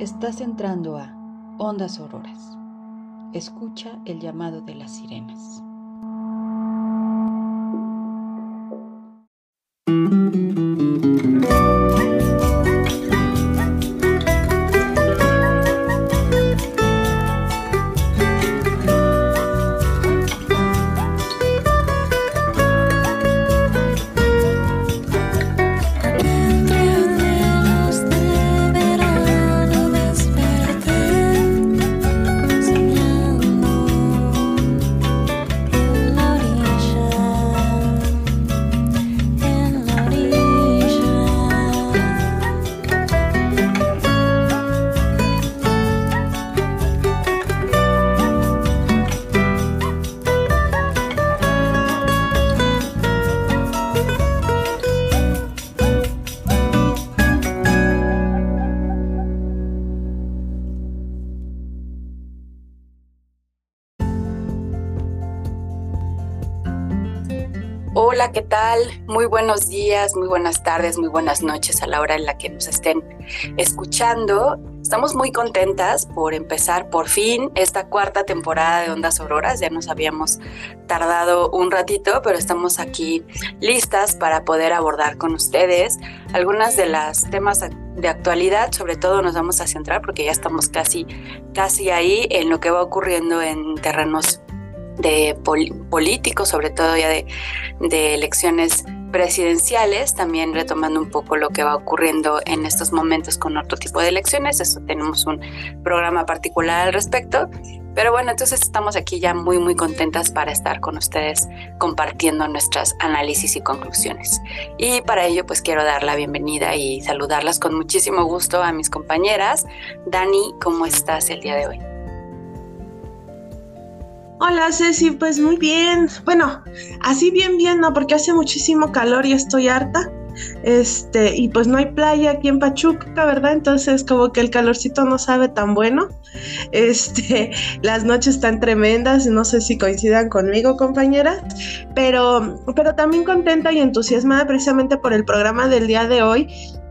Estás entrando a Ondas Auroras. Escucha el llamado de las sirenas. ¿Qué tal? Muy buenos días, muy buenas tardes, muy buenas noches a la hora en la que nos estén escuchando. Estamos muy contentas por empezar por fin esta cuarta temporada de Ondas Auroras. Ya nos habíamos tardado un ratito, pero estamos aquí listas para poder abordar con ustedes algunas de las temas de actualidad. Sobre todo nos vamos a centrar porque ya estamos casi, casi ahí en lo que va ocurriendo en terrenos de políticos, sobre todo ya de, de elecciones presidenciales, también retomando un poco lo que va ocurriendo en estos momentos con otro tipo de elecciones. Eso tenemos un programa particular al respecto. Pero bueno, entonces estamos aquí ya muy, muy contentas para estar con ustedes compartiendo nuestras análisis y conclusiones. Y para ello, pues quiero dar la bienvenida y saludarlas con muchísimo gusto a mis compañeras. Dani, ¿cómo estás el día de hoy? Hola Ceci, pues muy bien. Bueno, así bien, bien, no, porque hace muchísimo calor y estoy harta. Este, y pues no hay playa aquí en Pachuca, ¿verdad? Entonces como que el calorcito no sabe tan bueno. Este, las noches están tremendas, no sé si coincidan conmigo, compañera, pero, pero también contenta y entusiasmada precisamente por el programa del día de hoy,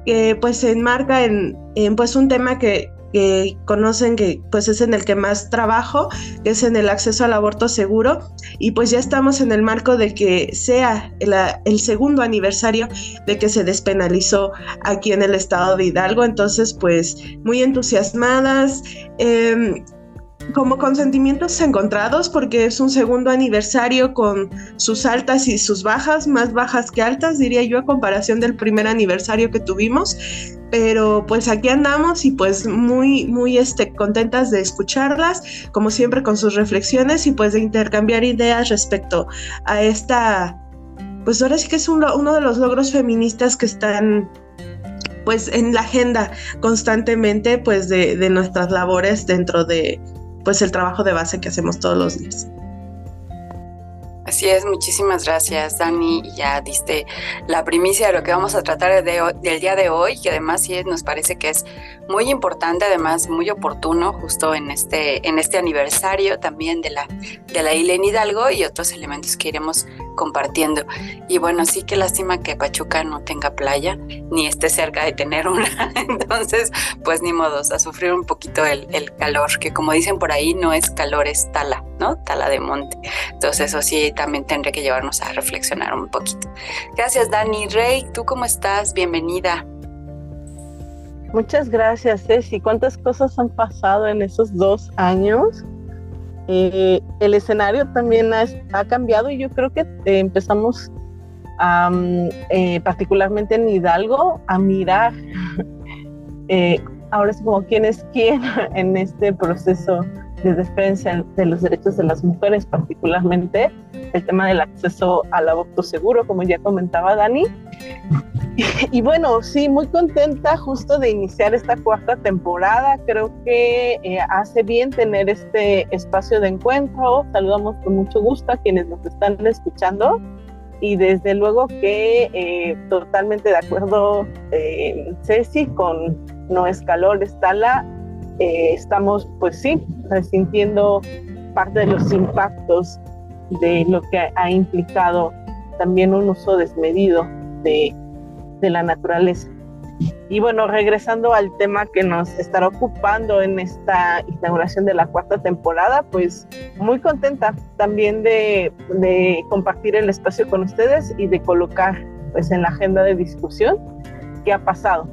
que pues se enmarca en, en pues un tema que, que conocen que pues es en el que más trabajo, que es en el acceso al aborto seguro y pues ya estamos en el marco de que sea el, segundo aniversario de que se despenalizó aquí en el estado de Hidalgo, entonces pues muy entusiasmadas. Em, como con sentimientos encontrados porque es un segundo aniversario con sus altas y sus bajas, más bajas que altas, diría yo, a comparación del primer aniversario que tuvimos pero pues aquí andamos y pues muy, muy este, contentas de escucharlas, como siempre con sus reflexiones y pues de intercambiar ideas respecto a esta, pues ahora sí que es uno de los logros feministas que están pues en la agenda constantemente pues de, de nuestras labores dentro de pues el trabajo de base que hacemos todos los días. Así es, muchísimas gracias Dani. Ya diste la primicia de lo que vamos a tratar del día de hoy, que además sí nos parece que es muy importante, además muy oportuno, justo en este, en este aniversario también de la, de la isla en Hidalgo y otros elementos que iremos compartiendo. Y bueno, sí que lástima que Pachuca no tenga playa, ni esté cerca de tener una. Entonces, pues ni modos, a sufrir un poquito el, calor, que como dicen por ahí, no es calor, es tala, ¿no? Tala de monte. Entonces, eso sí también tendré que llevarnos a reflexionar un poquito. Gracias, Dani. Rey, ¿tú cómo estás? Bienvenida. Muchas gracias, Ceci. ¿Cuántas cosas han pasado en esos dos años? Eh, el escenario también ha, cambiado y yo creo que eh, empezamos eh, particularmente en Hidalgo a mirar ahora es como quién es quién en este proceso de defensa de los derechos de las mujeres, particularmente el tema del acceso al aborto seguro, como ya comentaba Dani. Y, bueno, sí, muy contenta justo de iniciar esta cuarta temporada. Creo que eh, hace bien tener este espacio de encuentro. Saludamos con mucho gusto a quienes nos están escuchando. Y desde luego que eh, totalmente de acuerdo, eh, Ceci, con No es calor, está la eh, estamos, pues sí, resintiendo parte de los impactos de lo que ha implicado también un uso desmedido de, de la naturaleza. Y bueno, regresando al tema que nos estará ocupando en esta inauguración de la cuarta temporada, pues muy contenta también de, de compartir el espacio con ustedes y de colocar pues en la agenda de discusión qué ha pasado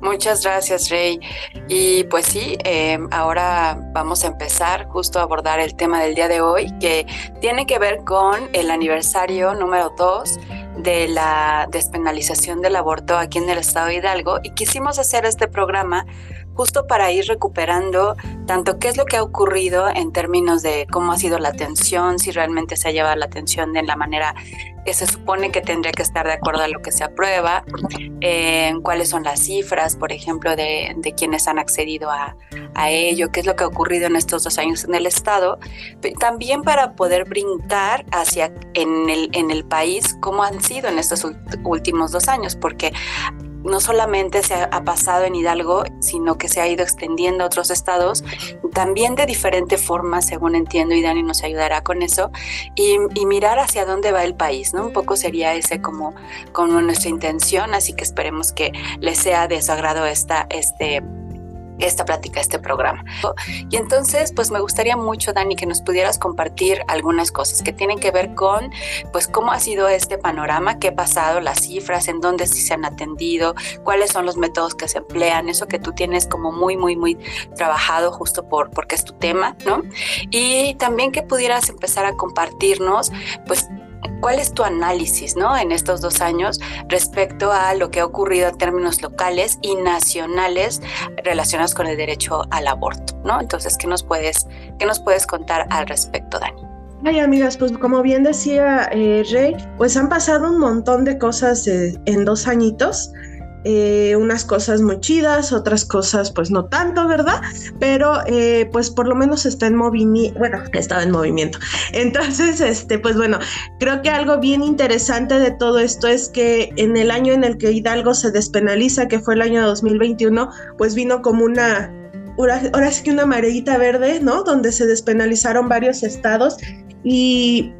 Muchas gracias, Rey. Y pues sí, em, ahora vamos a empezar justo a abordar el tema del día de hoy, que tiene que ver con el aniversario número 2 de la despenalización del aborto aquí en el estado de Hidalgo. Y quisimos hacer este programa justo para ir recuperando tanto qué es lo que ha ocurrido en términos de cómo ha sido la atención, si realmente se ha llevado la atención de la manera que se supone que tendría que estar de acuerdo a lo que se aprueba, eh, cuáles son las cifras, por ejemplo, de, quienes han accedido a, a, ello, qué es lo que ha ocurrido en estos dos años en el Estado, también para poder brincar hacia en el, en el país cómo han sido en estos últimos dos años, porque no solamente se ha, pasado en Hidalgo, sino que se ha ido extendiendo a otros estados, también de diferente forma, según entiendo, y Dani nos ayudará con eso, y, mirar hacia dónde va el país, ¿no? Un poco sería ese como, como nuestra intención, así que esperemos que les sea de su agrado esta, este esta plática, este programa. Y entonces, pues me gustaría mucho, Dani, que nos pudieras compartir algunas cosas que tienen que ver con, pues, cómo ha sido este panorama, qué ha pasado, las cifras, en dónde sí se han atendido, cuáles son los métodos que se emplean, eso que tú tienes como muy, muy, muy trabajado justo por, porque es tu tema, ¿no? Y también que pudieras empezar a compartirnos, pues, ¿Cuál es tu análisis ¿no? en estos dos años respecto a lo que ha ocurrido en términos locales y nacionales relacionados con el derecho al aborto? ¿no? Entonces, ¿qué nos puedes, qué nos puedes contar al respecto, Dani? Ay, amigas, pues como bien decía eh, Rey, pues han pasado un montón de cosas eh, en dos añitos. Eh, unas cosas muy chidas, otras cosas pues no tanto, ¿verdad? Pero eh, pues por lo menos está en movimiento, bueno, estaba en movimiento. Entonces, este, pues bueno, creo que algo bien interesante de todo esto es que en el año en el que Hidalgo se despenaliza, que fue el año 2021, pues vino como una ahora, sí que una mareita verde, ¿no? Donde se despenalizaron varios estados y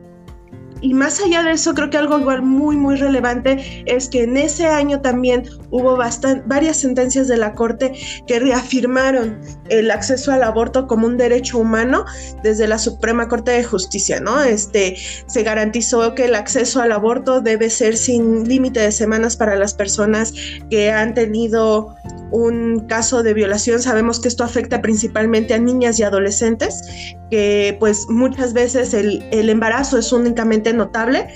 y más allá de eso, creo que algo igual muy, muy relevante es que en ese año también hubo varias sentencias de la Corte que reafirmaron el acceso al aborto como un derecho humano desde la Suprema Corte de Justicia, ¿no? Este, se garantizó que el acceso al aborto debe ser sin límite de semanas para las personas que han tenido un caso de violación. Sabemos que esto afecta principalmente a niñas y adolescentes, que pues muchas veces el, el embarazo es únicamente notable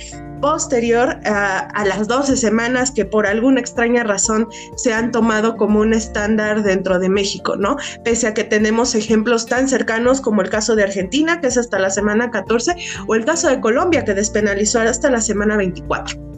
posterior a, las 12 semanas que por alguna extraña razón se han tomado como un estándar dentro de México, ¿no? Pese a que tenemos ejemplos tan cercanos como el caso de Argentina, que es hasta la semana 14, o el caso de Colombia, que despenalizó hasta la semana 24.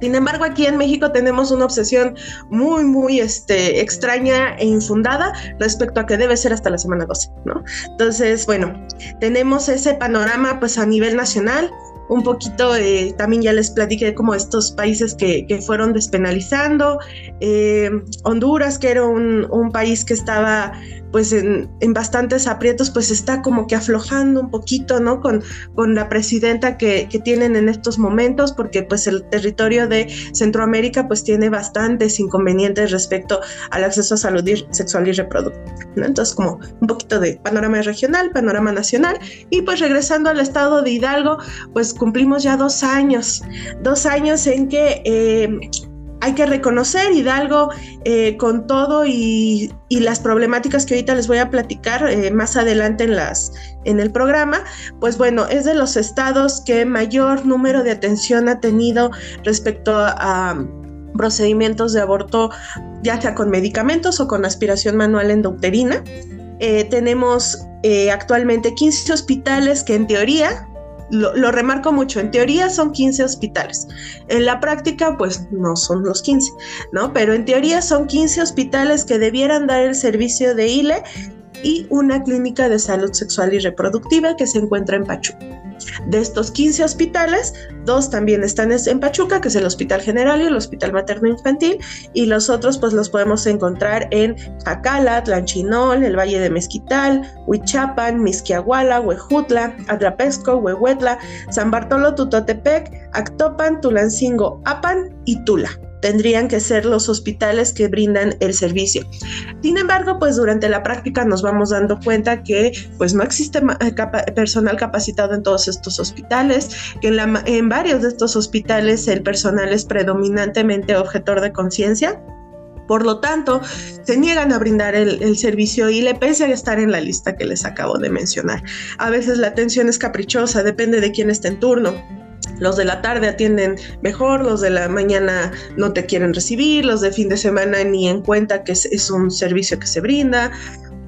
Sin embargo, aquí en México tenemos una obsesión muy, muy este, extraña e infundada respecto a que debe ser hasta la semana 12, ¿no? Entonces, bueno, tenemos ese panorama pues a nivel nacional, un poquito, eh, también ya les platiqué como estos países que, que fueron despenalizando, eh, Honduras, que era un, un, país que estaba pues en, en, bastantes aprietos, pues está como que aflojando un poquito, ¿no? Con, con la presidenta que, que, tienen en estos momentos, porque pues el territorio de Centroamérica pues tiene bastantes inconvenientes respecto al acceso a salud sexual y reproductiva. Entonces como un poquito de panorama regional, panorama nacional, y pues regresando al estado de Hidalgo, pues cumplimos ya dos años, dos años en que... Eh, hay que reconocer Hidalgo eh, con todo y, las problemáticas que ahorita les voy a platicar eh, más adelante en, el programa, pues bueno, es de los estados que mayor número de atención ha tenido respecto a, procedimientos de aborto, ya sea con medicamentos o con aspiración manual endouterina. Eh, tenemos actualmente 15 hospitales que en teoría lo, remarco mucho, en teoría son 15 hospitales, en la práctica pues no son los 15, ¿no? Pero en teoría son 15 hospitales que debieran dar el servicio de ILE y una clínica de salud sexual y reproductiva que se encuentra en Pachuca. De estos 15 hospitales, dos también están en Pachuca, que es el Hospital General y el Hospital Materno Infantil, y los otros pues los podemos encontrar en Jacala, Tlanchinol, el Valle de Mezquital, Huichapan, Misquiahuala, Huejutla, Atlapesco, Huehuetla, San Bartolo, Tutotepec, Actopan, Tulancingo, Apan y Tula. Tendrían que ser los hospitales que brindan el servicio. Sin embargo, pues durante la práctica nos vamos dando cuenta que pues no existe eh, personal capacitado en todos estos hospitales, que en, varios de estos hospitales el personal es predominantemente objetor de conciencia por lo tanto, se niegan a brindar el, servicio y le pese a estar en la lista que les acabo de mencionar. A veces la atención es caprichosa, depende de quién esté en turno. Los de la tarde atienden mejor, los de la mañana no te quieren recibir, los de fin de semana ni en cuenta que es un servicio que se brinda.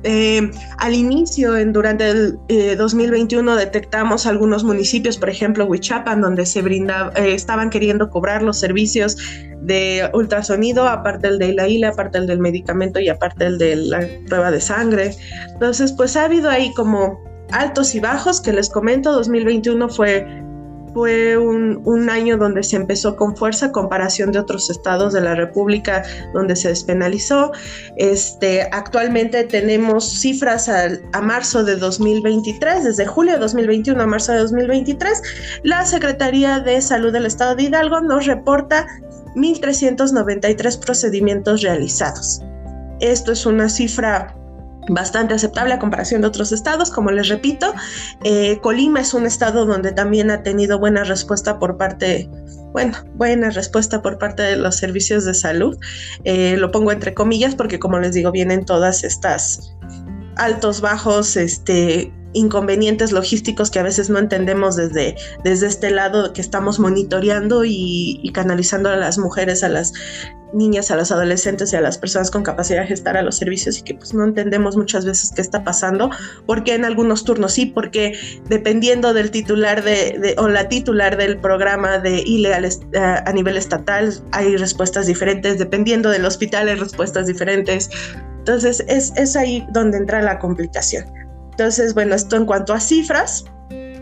Eh, al inicio, en, durante el 2021, eh, detectamos algunos municipios, por ejemplo, Huichapan, donde se brinda, eh, estaban queriendo cobrar los servicios de ultrasonido, aparte el de la ILA, aparte el del medicamento y aparte el de la prueba de sangre. Entonces, pues ha habido ahí como altos y bajos que les comento. 2021 fue fue un, año donde se empezó con fuerza comparación de otros estados de la República donde se despenalizó. Este, actualmente tenemos cifras a, marzo de 2023, desde julio de 2021 a marzo de 2023, la Secretaría de Salud del Estado de Hidalgo nos reporta 1.393 procedimientos realizados. Esto es una cifra bastante aceptable a comparación de otros estados. Como les repito, eh, Colima es un estado donde también ha tenido buena respuesta por parte, bueno, buena respuesta por parte de los servicios de salud. Eh, lo pongo entre comillas porque como les digo, vienen todas estas altos, bajos, este, inconvenientes logísticos que a veces no entendemos desde, desde este lado que estamos monitoreando y, y, canalizando a las mujeres, a las niñas, a los adolescentes y a las personas con capacidad de gestar a los servicios y que pues no entendemos muchas veces qué está pasando, porque en algunos turnos sí, porque dependiendo del titular de, o la titular del programa de ILE a, nivel estatal hay respuestas diferentes, dependiendo del hospital hay respuestas diferentes. Entonces es, es ahí donde entra la complicación. Entonces, bueno, esto en cuanto a cifras,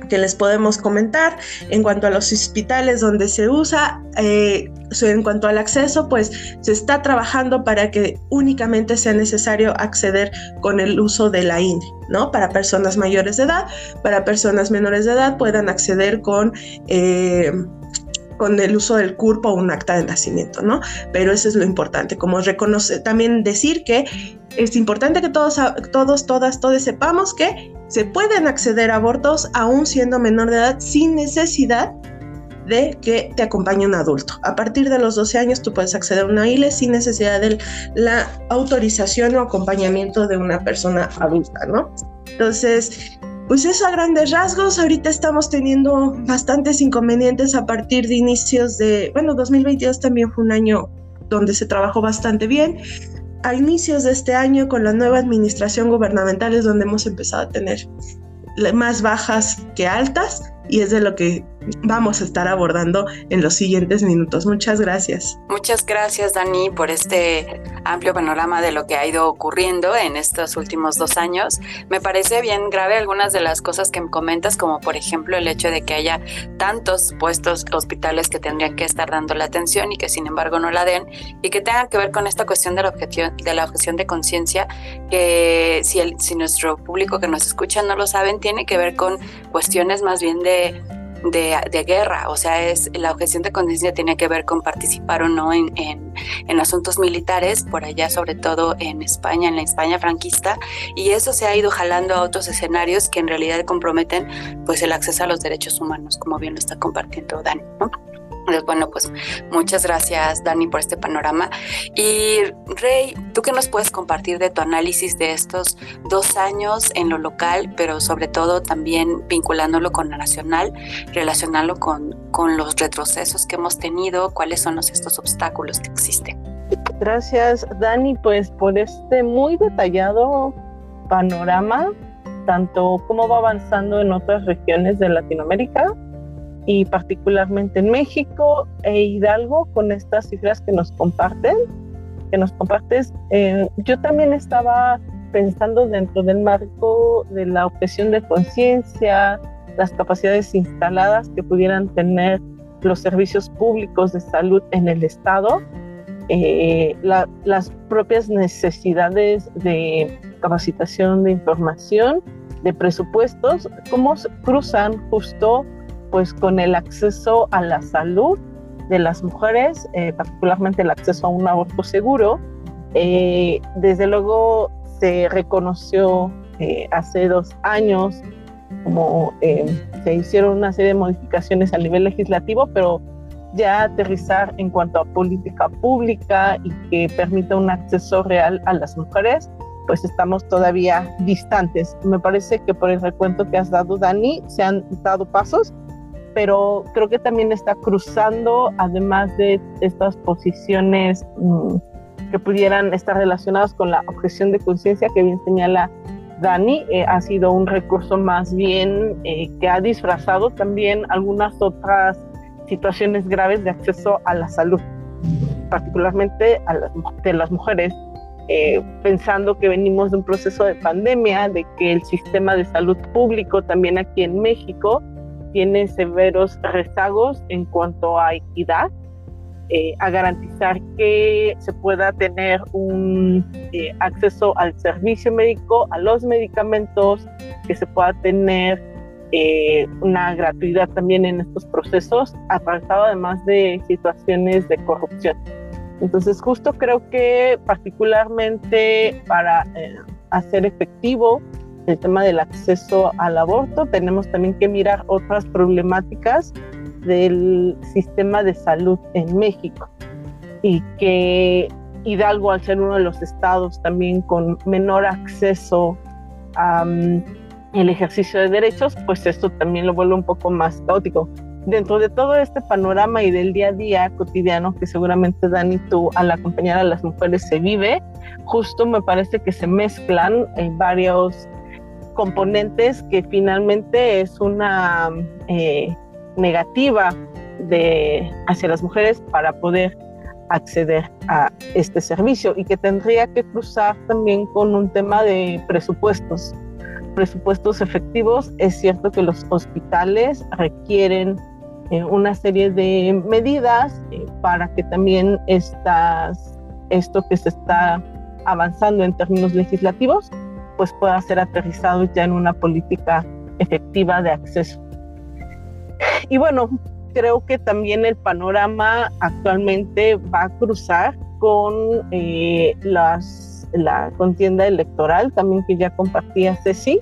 que les podemos comentar. En cuanto a los hospitales donde se usa, eh, en cuanto al acceso, pues se está trabajando para que únicamente sea necesario acceder con el uso de la INE, ¿no? Para personas mayores de edad, para personas menores de edad puedan acceder con... Eh, con el uso del CURP o un acta de nacimiento, ¿no? Pero eso es lo importante, como reconocer, también decir que es importante que todos, todos, todas, todos sepamos que se pueden acceder a abortos aún siendo menor de edad sin necesidad de que te acompañe un adulto. A partir de los 12 años tú puedes acceder a una ILE sin necesidad de la autorización o acompañamiento de una persona adulta, ¿no? Entonces, pues eso a grandes rasgos, ahorita estamos teniendo bastantes inconvenientes a partir de inicios de, bueno, 2022 también fue un año donde se trabajó bastante bien, a inicios de este año con la nueva administración gubernamental es donde hemos empezado a tener más bajas que altas y es de lo que vamos a estar abordando en los siguientes minutos. Muchas gracias. Muchas gracias, Dani, por este amplio panorama de lo que ha ido ocurriendo en estos últimos dos años. Me parece bien grave algunas de las cosas que me comentas, como por ejemplo el hecho de que haya tantos puestos hospitales que tendrían que estar dando la atención y que sin embargo no la den, y que tengan que ver con esta cuestión de la objeción de, la objeción de conciencia, que si, el, si nuestro público que nos escucha no lo saben, tiene que ver con cuestiones más bien de de, guerra, o sea, es la objeción de conciencia tiene que ver con participar o no en, en, asuntos militares, por allá sobre todo en España, en la España franquista, y eso se ha ido jalando a otros escenarios que en realidad comprometen pues el acceso a los derechos humanos, como bien lo está compartiendo Dani, ¿no? Bueno, pues muchas gracias Dani por este panorama. Y Rey, ¿tú qué nos puedes compartir de tu análisis de estos dos años en lo local, pero sobre todo también vinculándolo con lo nacional, relacionarlo con, con los retrocesos que hemos tenido, cuáles son los, estos obstáculos que existen? Gracias Dani, pues por este muy detallado panorama, tanto cómo va avanzando en otras regiones de Latinoamérica, y particularmente en México e Hidalgo con estas cifras que nos comparten, que nos compartes. Eh, yo también estaba pensando dentro del marco de la objeción de conciencia, las capacidades instaladas que pudieran tener los servicios públicos de salud en el Estado, eh, las propias necesidades de capacitación, de información, de presupuestos, cómo cruzan justo pues con el acceso a la salud de las mujeres, eh, particularmente el acceso a un aborto seguro. Eh, desde luego se reconoció eh, hace dos años como se hicieron una serie de modificaciones a nivel legislativo, pero ya aterrizar en cuanto a política pública y que permita un acceso real a las mujeres, pues estamos todavía distantes. Me parece que por el recuento que has dado, Dani, se han dado pasos, pero creo que también está cruzando, además de estas posiciones mm, que pudieran estar relacionadas con la objeción de conciencia que bien señala Dani, eh, ha sido un recurso más bien eh, que ha disfrazado también algunas otras situaciones graves de acceso a la salud, particularmente a las, de las mujeres, eh, pensando que venimos de un proceso de pandemia, de que el sistema de salud público también aquí en México tiene severos rezagos en cuanto a equidad, eh, a garantizar que se pueda tener un eh, acceso al servicio médico, a los medicamentos, que se pueda tener eh, una gratuidad también en estos procesos, atravesado además de situaciones de corrupción. Entonces, justo creo que particularmente para eh, hacer efectivo el tema del acceso al aborto, tenemos también que mirar otras problemáticas del sistema de salud en México y que Hidalgo, al ser uno de los estados también con menor acceso a el ejercicio de derechos, pues esto también lo vuelve un poco más caótico. Dentro de todo este panorama y del día a día cotidiano que seguramente Dani tú al acompañar a las mujeres se vive, justo me parece que se mezclan en varios componentes que finalmente es una eh, negativa de, hacia las mujeres para poder acceder a este servicio y que tendría que cruzar también con un tema de presupuestos. Presupuestos efectivos, es cierto que los hospitales requieren eh, una serie de medidas eh, para que también estas, esto que se está avanzando en términos legislativos, pues pueda ser aterrizado ya en una política efectiva de acceso. Y bueno, creo que también el panorama actualmente va a cruzar con eh, la contienda electoral, también que ya compartía Ceci,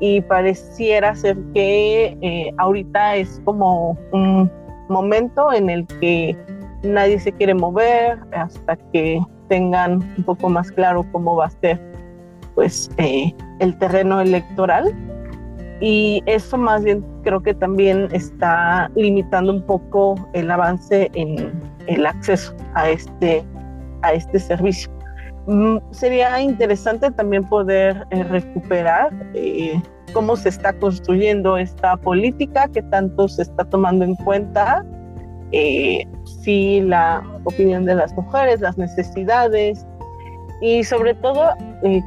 y pareciera ser que eh, ahorita es como un momento en el que nadie se quiere mover hasta que tengan un poco más claro cómo va a ser pues eh, el terreno electoral. Y eso más bien creo que también está limitando un poco el avance en el acceso a este a este servicio. Mm, sería interesante también poder eh, recuperar eh, cómo se está construyendo esta política, qué tanto se está tomando en cuenta, eh, si la opinión de las mujeres, las necesidades y sobre todo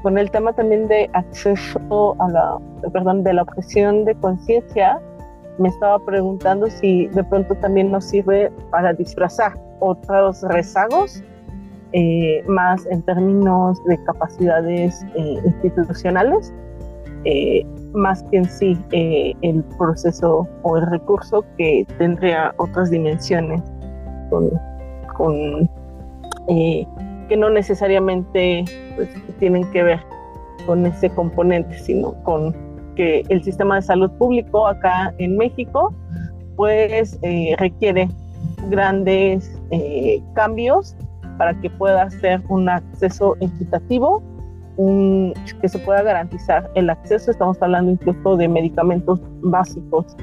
con el tema también de acceso a la, perdón, de la objeción de conciencia, me estaba preguntando si de pronto también nos sirve para disfrazar otros rezagos eh, más en términos de capacidades eh, institucionales, eh, más que en sí el proceso o el recurso que tendría otras dimensiones con, con que no necesariamente pues, tienen que ver con ese componente, sino con que el sistema de salud público acá en México pues requiere grandes cambios para que pueda ser un acceso equitativo, un, que se pueda garantizar el acceso. Estamos hablando incluso de medicamentos básicos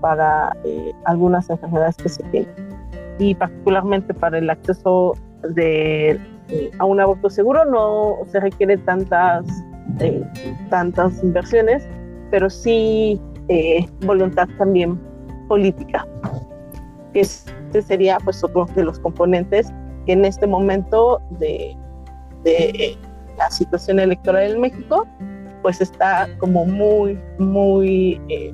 para eh, algunas enfermedades que se tienen. Y particularmente para el acceso de, eh, a un aborto seguro no se requiere tantas, eh, tantas inversiones, pero sí voluntad también política. Este sería pues otro de los componentes que en este momento de, la situación electoral en México, pues está como muy, muy, eh,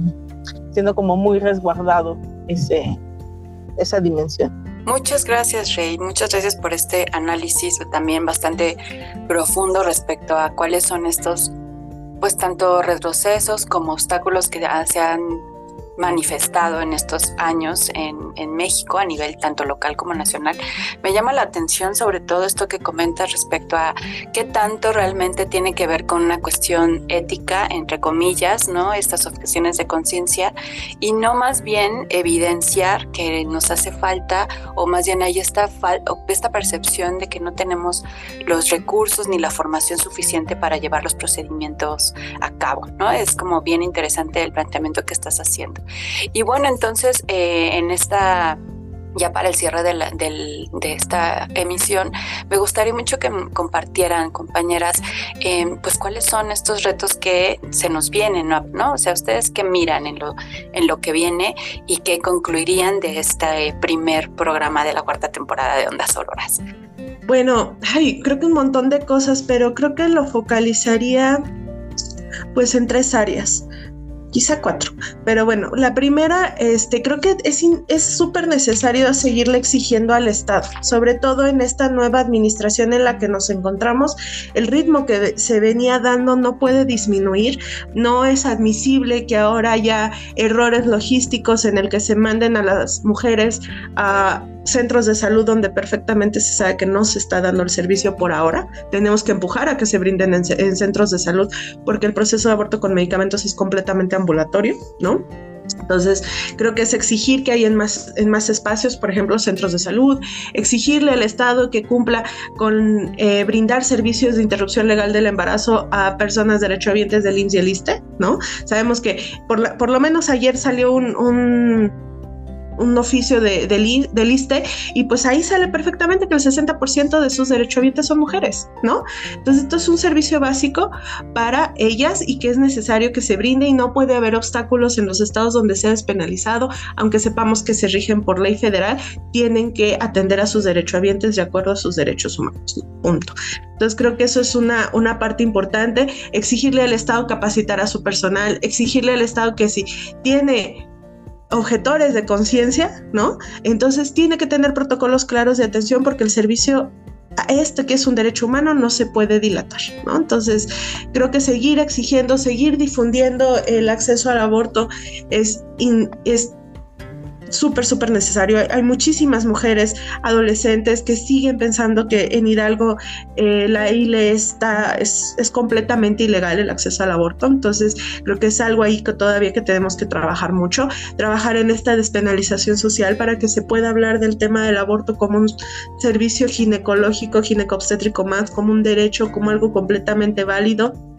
siendo como muy resguardado ese, esa dimensión. Muchas gracias, Rey. Muchas gracias por este análisis también bastante profundo respecto a cuáles son estos, pues tanto retrocesos como obstáculos que se han manifestado en estos años en, México a nivel tanto local como nacional. Me llama la atención sobre todo esto que comentas respecto a qué tanto realmente tiene que ver con una cuestión ética, entre comillas, ¿no? Estas objeciones de conciencia y no más bien evidenciar que nos hace falta o más bien hay esta, esta percepción de que no tenemos los recursos ni la formación suficiente para llevar los procedimientos a cabo, ¿no? Es como bien interesante el planteamiento que estás haciendo. Y bueno, entonces eh, en esta ya para el cierre de, de, esta emisión, me gustaría mucho que compartieran, compañeras, em, pues cuáles son estos retos que se nos vienen, ¿no? O sea, ustedes que miran en lo, en lo que viene y que concluirían de este primer programa de la cuarta temporada de Ondas Auroras. Bueno, ay, creo que un montón de cosas, pero creo que lo focalizaría pues en tres áreas quizá cuatro. Pero bueno, la primera, este, creo que es súper necesario seguirle exigiendo al Estado, sobre todo en esta nueva administración en la que nos encontramos. El ritmo que se venía dando no puede disminuir. No es admisible que ahora haya errores logísticos en el que se manden a las mujeres a centros de salud donde perfectamente se sabe que no se está dando el servicio por ahora. Tenemos que empujar a que se brinden en, centros de salud porque el proceso de aborto con medicamentos es completamente ambulatorio, ¿no? Entonces, creo que es exigir que haya en más, en más espacios, por ejemplo, centros de salud, exigirle al Estado que cumpla con eh, brindar servicios de interrupción legal del embarazo a personas derechohabientes del IMSS y el ISTE, ¿no? Sabemos que por, por lo menos ayer salió un oficio de, de, y pues ahí sale perfectamente que el 60% de sus derechohabientes son mujeres, ¿no? Entonces esto es un servicio básico para ellas y que es necesario que se brinde y no puede haber obstáculos en los estados donde sea despenalizado, aunque sepamos que se rigen por ley federal, tienen que atender a sus derechohabientes de acuerdo a sus derechos humanos, punto. Entonces creo que eso es una, una parte importante, exigirle al Estado capacitar a su personal, exigirle al Estado que si tiene objetores de conciencia, ¿no? Entonces tiene que tener protocolos claros de atención porque el servicio a este que es un derecho humano no se puede dilatar, ¿no? Entonces, creo que seguir exigiendo, seguir difundiendo el acceso al aborto es, es súper, súper necesario. Hay muchísimas mujeres adolescentes que siguen pensando que en Hidalgo eh, la ILE está, es, es, completamente ilegal el acceso al aborto. Entonces, creo que es algo ahí que todavía que tenemos que trabajar mucho, trabajar en esta despenalización social para que se pueda hablar del tema del aborto como un servicio ginecológico, ginecobstétrico más, como un derecho, como algo completamente válido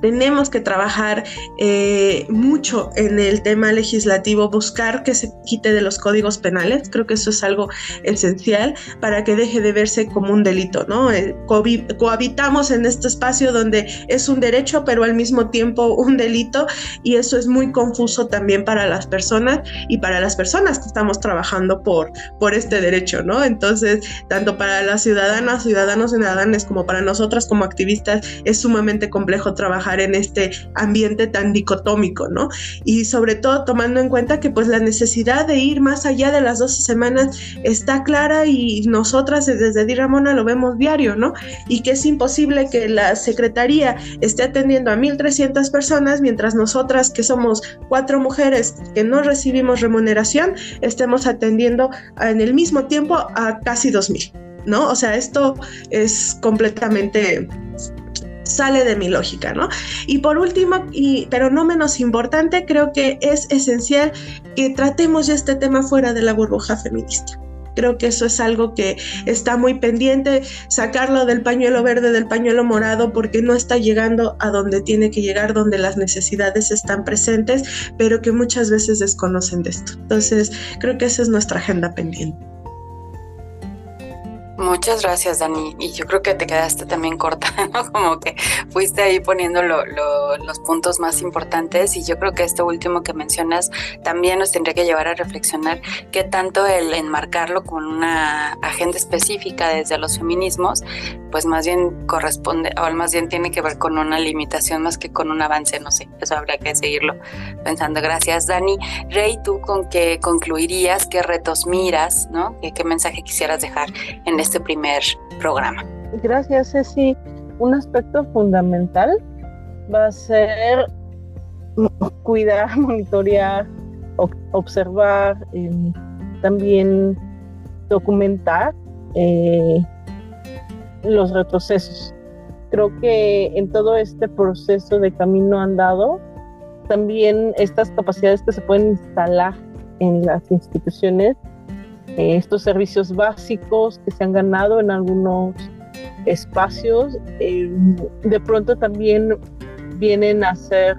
tenemos que trabajar eh, mucho en el tema legislativo, buscar que se quite de los códigos penales. Creo que eso es algo esencial para que deje de verse como un delito, ¿no? Eh, cohabitamos en este espacio donde es un derecho, pero al mismo tiempo un delito, y eso es muy confuso también para las personas y para las personas que estamos trabajando por, por este derecho, ¿no? Entonces, tanto para las ciudadanas, ciudadanos y ciudadanas, como para nosotras como activistas, es sumamente complejo trabajar en este ambiente tan dicotómico, ¿no? Y sobre todo tomando en cuenta que pues la necesidad de ir más allá de las 12 semanas está clara y nosotras desde Di Ramona lo vemos diario, ¿no? Y que es imposible que la Secretaría esté atendiendo a 1.300 personas mientras nosotras que somos cuatro mujeres que no recibimos remuneración estemos atendiendo en el mismo tiempo a casi 2.000. ¿No? O sea, esto es completamente sale de mi lógica, ¿no? Y por último, y, pero no menos importante, creo que es esencial que tratemos ya este tema fuera de la burbuja feminista. Creo que eso es algo que está muy pendiente, sacarlo del pañuelo verde, del pañuelo morado, porque no está llegando a donde tiene que llegar, donde las necesidades están presentes, pero que muchas veces desconocen de esto. Entonces, creo que esa es nuestra agenda pendiente. Muchas gracias, Dani. Y yo creo que te quedaste también corta, ¿no? Como que fuiste ahí poniendo los puntos más importantes y yo creo que este último que mencionas también nos tendría que llevar a reflexionar qué tanto el enmarcarlo con una agenda específica desde los feminismos, pues más bien corresponde, o más bien tiene que ver con una limitación más que con un avance, no sé, eso habría que seguirlo pensando. Gracias, Dani. Rey, ¿tú con qué concluirías? ¿Qué retos miras? ¿no? ¿Qué, qué mensaje quisieras dejar en este primer programa. Gracias, Ceci. Un aspecto fundamental va a ser cuidar, monitorear observar, em, también documentar eh, los retrocesos. Creo que en todo este proceso de camino andado, también estas capacidades que se pueden instalar en las instituciones, eh, estos servicios básicos que se han ganado en algunos espacios, eh, de pronto también vienen a ser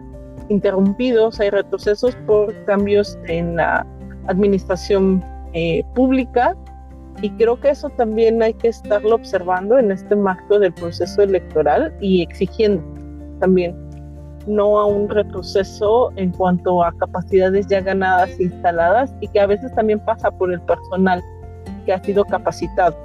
interrumpidos, hay retrocesos por cambios en la administración eh, pública y creo que eso también hay que estarlo observando en este marco del proceso electoral y exigiendo también no a un retroceso en cuanto a capacidades ya ganadas e instaladas y que a veces también pasa por el personal que ha sido capacitado.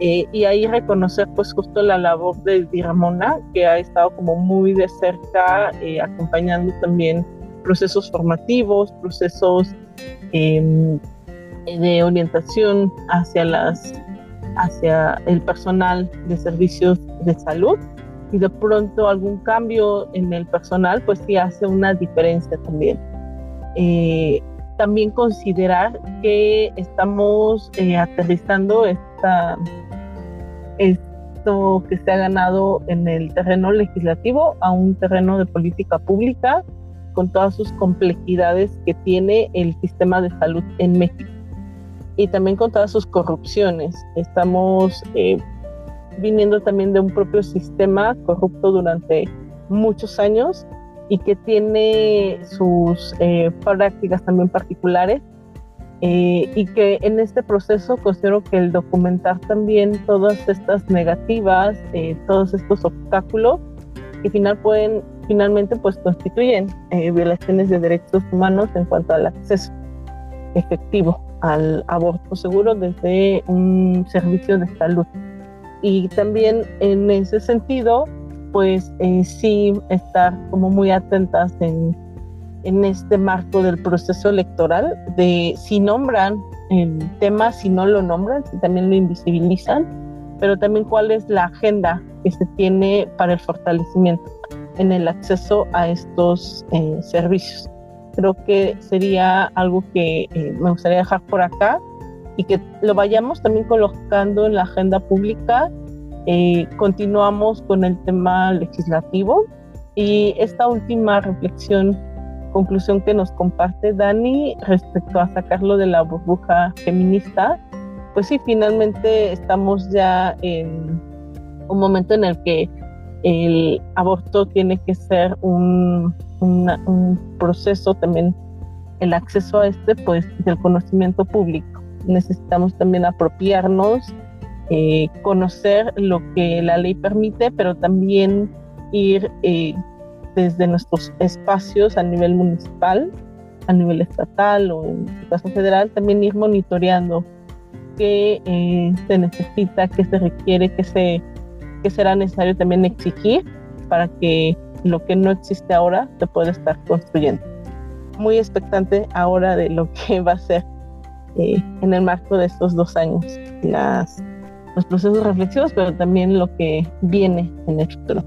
Eh, y ahí reconocer pues justo la labor de Ramona, que ha estado como muy de cerca eh, acompañando también procesos formativos, procesos em, de orientación hacia las hacia el personal de servicios de salud y de pronto algún cambio en el personal pues sí hace una diferencia también. Eh, también considerar que estamos aterrizando esta esto que se ha ganado en el terreno legislativo a un terreno de política pública con todas sus complejidades que tiene el sistema de salud en México y también con todas sus corrupciones. Estamos eh, viniendo también de un propio sistema corrupto durante muchos años y que tiene sus eh, prácticas también particulares eh, y que en este proceso considero que el documentar también todas estas negativas, eh, todos estos obstáculos que final pueden, finalmente pues constituyen eh, violaciones de derechos humanos en cuanto al acceso efectivo al aborto seguro desde un servicio de salud. Y también en ese sentido, pues sí estar como muy atentas en en este marco del proceso electoral, de si nombran el tema, si no lo nombran, si también lo invisibilizan, pero también cuál es la agenda que se tiene para el fortalecimiento en el acceso a estos eh, servicios. Creo que sería algo que eh, me gustaría dejar por acá y que lo vayamos también colocando en la agenda pública. Eh, continuamos con el tema legislativo y esta última reflexión conclusión que nos comparte Dani respecto a sacarlo de la burbuja feminista, pues sí, finalmente estamos ya en un momento en el que el aborto tiene que ser un, proceso también, el acceso a este, pues del conocimiento público. Necesitamos también apropiarnos, eh, conocer lo que la ley permite, pero también ir eh, desde nuestros espacios a nivel municipal, a nivel estatal o en el caso federal, también ir monitoreando qué eh, se necesita, qué se requiere, qué, se, qué será necesario también exigir para que lo que no existe ahora se pueda estar construyendo. Muy expectante ahora de lo que va a ser eh, en el marco de estos dos años, las, los procesos reflexivos, pero también lo que viene en el futuro.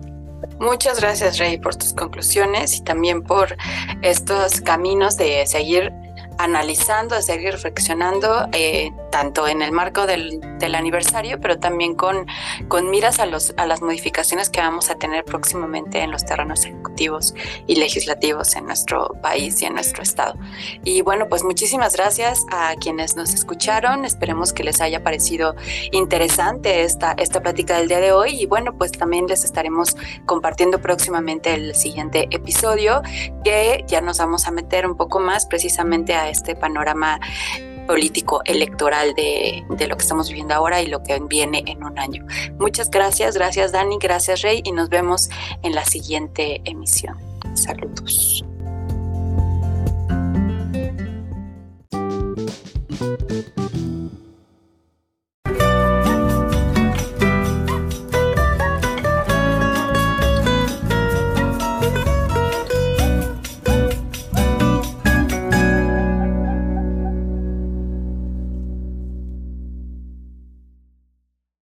Muchas gracias, Rey, por tus conclusiones y también por estos caminos de seguir analizando, de seguir reflexionando, eh, tanto en el marco del, aniversario, pero también con, con miras a, los, a las modificaciones que vamos a tener próximamente en los terrenos ejecutivos y legislativos en nuestro país y en nuestro estado. Y bueno, pues muchísimas gracias a quienes nos escucharon. Esperemos que les haya parecido interesante esta, esta plática del día de hoy. Y bueno, pues también les estaremos compartiendo próximamente el siguiente episodio, que ya nos vamos a meter un poco más precisamente este panorama político electoral de, lo que estamos viviendo ahora y lo que viene en un año. Muchas gracias, gracias Dani, gracias Rey y nos vemos en la siguiente emisión. Saludos.